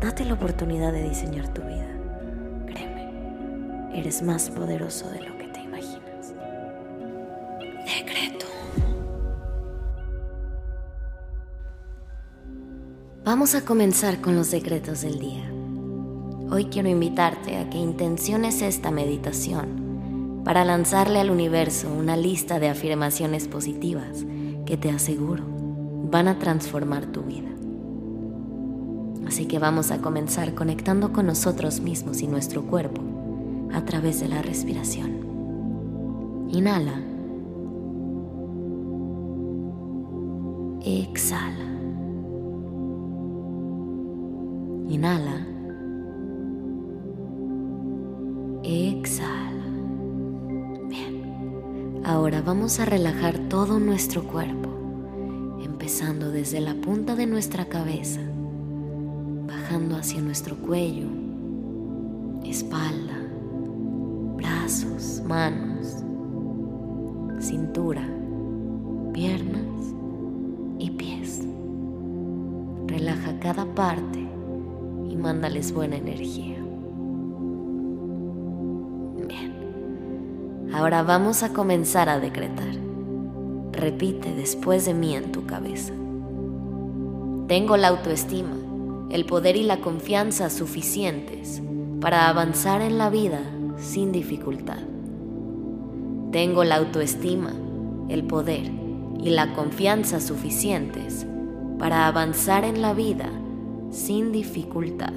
Date la oportunidad de diseñar tu vida. Créeme, eres más poderoso de lo que te imaginas. Decreto. Vamos a comenzar con los decretos del día. Hoy quiero invitarte a que intenciones esta meditación para lanzarle al universo una lista de afirmaciones positivas que te aseguro van a transformar tu vida. Así que vamos a comenzar conectando con nosotros mismos y nuestro cuerpo a través de la respiración. Inhala. Exhala. Inhala. Exhala. Ahora vamos a relajar todo nuestro cuerpo, empezando desde la punta de nuestra cabeza, bajando hacia nuestro cuello, espalda, brazos, manos, cintura, piernas y pies. Relaja cada parte y mándales buena energía. Ahora vamos a comenzar a decretar. Repite después de mí en tu cabeza. Tengo la autoestima, el poder y la confianza suficientes para avanzar en la vida sin dificultad. Tengo la autoestima, el poder y la confianza suficientes para avanzar en la vida sin dificultad.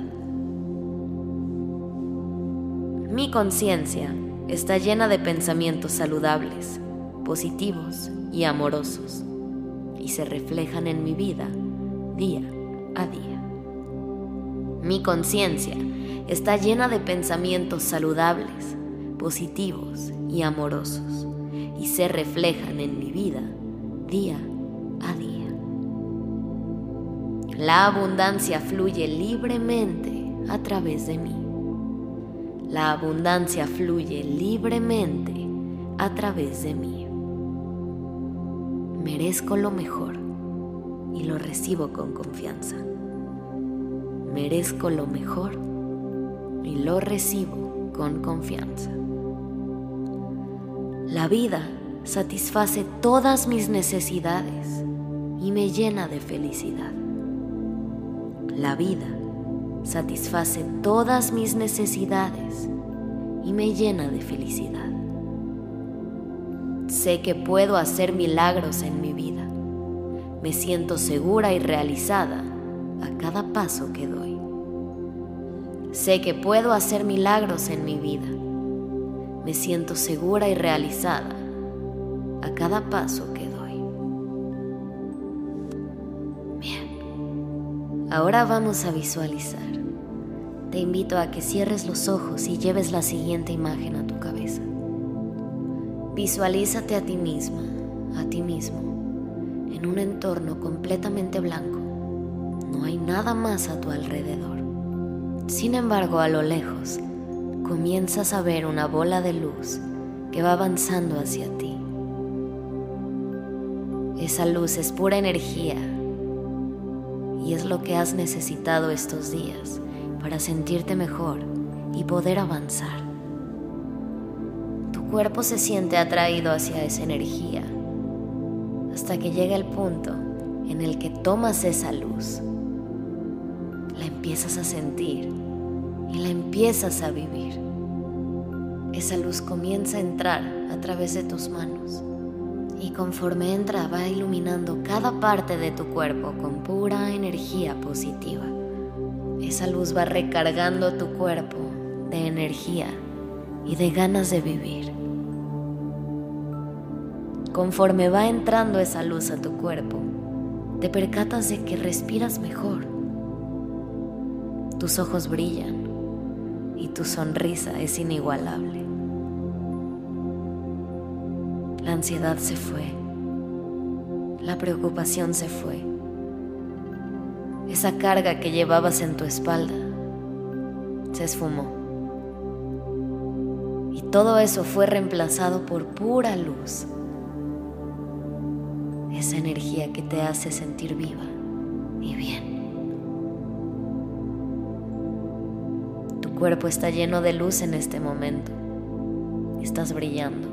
Mi conciencia está llena de pensamientos saludables, positivos y amorosos, y se reflejan en mi vida día a día. Mi conciencia está llena de pensamientos saludables, positivos y amorosos, y se reflejan en mi vida día a día. La abundancia fluye libremente a través de mí. La abundancia fluye libremente a través de mí. Merezco lo mejor y lo recibo con confianza. Merezco lo mejor y lo recibo con confianza. La vida satisface todas mis necesidades y me llena de felicidad. La vida satisface todas mis necesidades y me llena de felicidad. Sé que puedo hacer milagros en mi vida. Me siento segura y realizada cada paso que doy. Sé que puedo hacer milagros en mi vida. Me siento segura y realizada a cada paso que doy. Ahora vamos a visualizar. Te invito a que cierres los ojos y lleves la siguiente imagen a tu cabeza. Visualízate a ti misma, a ti mismo, en un entorno completamente blanco. No hay nada más a tu alrededor. Sin embargo, a lo lejos, comienzas a ver una bola de luz que va avanzando hacia ti. Esa luz es pura energía y es lo que has necesitado estos días para sentirte mejor y poder avanzar. Tu cuerpo se siente atraído hacia esa energía hasta que llega el punto en el que tomas esa luz, la empiezas a sentir y la empiezas a vivir. Esa luz comienza a entrar a través de tus manos y conforme entra va iluminando cada parte de tu cuerpo con pura energía positiva. Esa luz va recargando tu cuerpo de energía y de ganas de vivir. Conforme va entrando esa luz a tu cuerpo, te percatas de que respiras mejor. Tus ojos brillan, y tu sonrisa es inigualable. La ansiedad se fue, la preocupación se fue, esa carga que llevabas en tu espalda se esfumó. Y todo eso fue reemplazado por pura luz, esa energía que te hace sentir viva y bien. Cuerpo está lleno de luz en este momento. Estás brillando.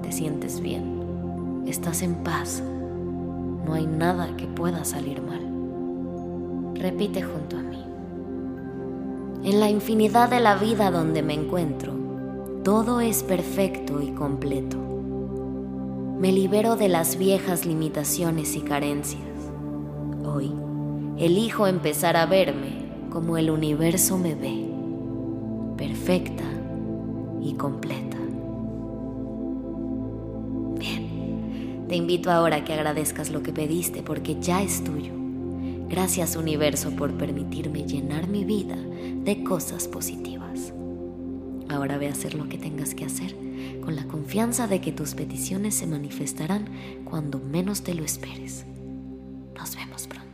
Te sientes bien. Estás en paz. No hay nada que pueda salir mal. Repite junto a mí. En la infinidad de la vida donde me encuentro, todo es perfecto y completo. Me libero de las viejas limitaciones y carencias. Hoy, elijo empezar a verme como el universo me ve, perfecta y completa. Bien, te invito ahora a que agradezcas lo que pediste porque ya es tuyo. Gracias universo por permitirme llenar mi vida de cosas positivas. Ahora ve a hacer lo que tengas que hacer con la confianza de que tus peticiones se manifestarán cuando menos te lo esperes. Nos vemos pronto.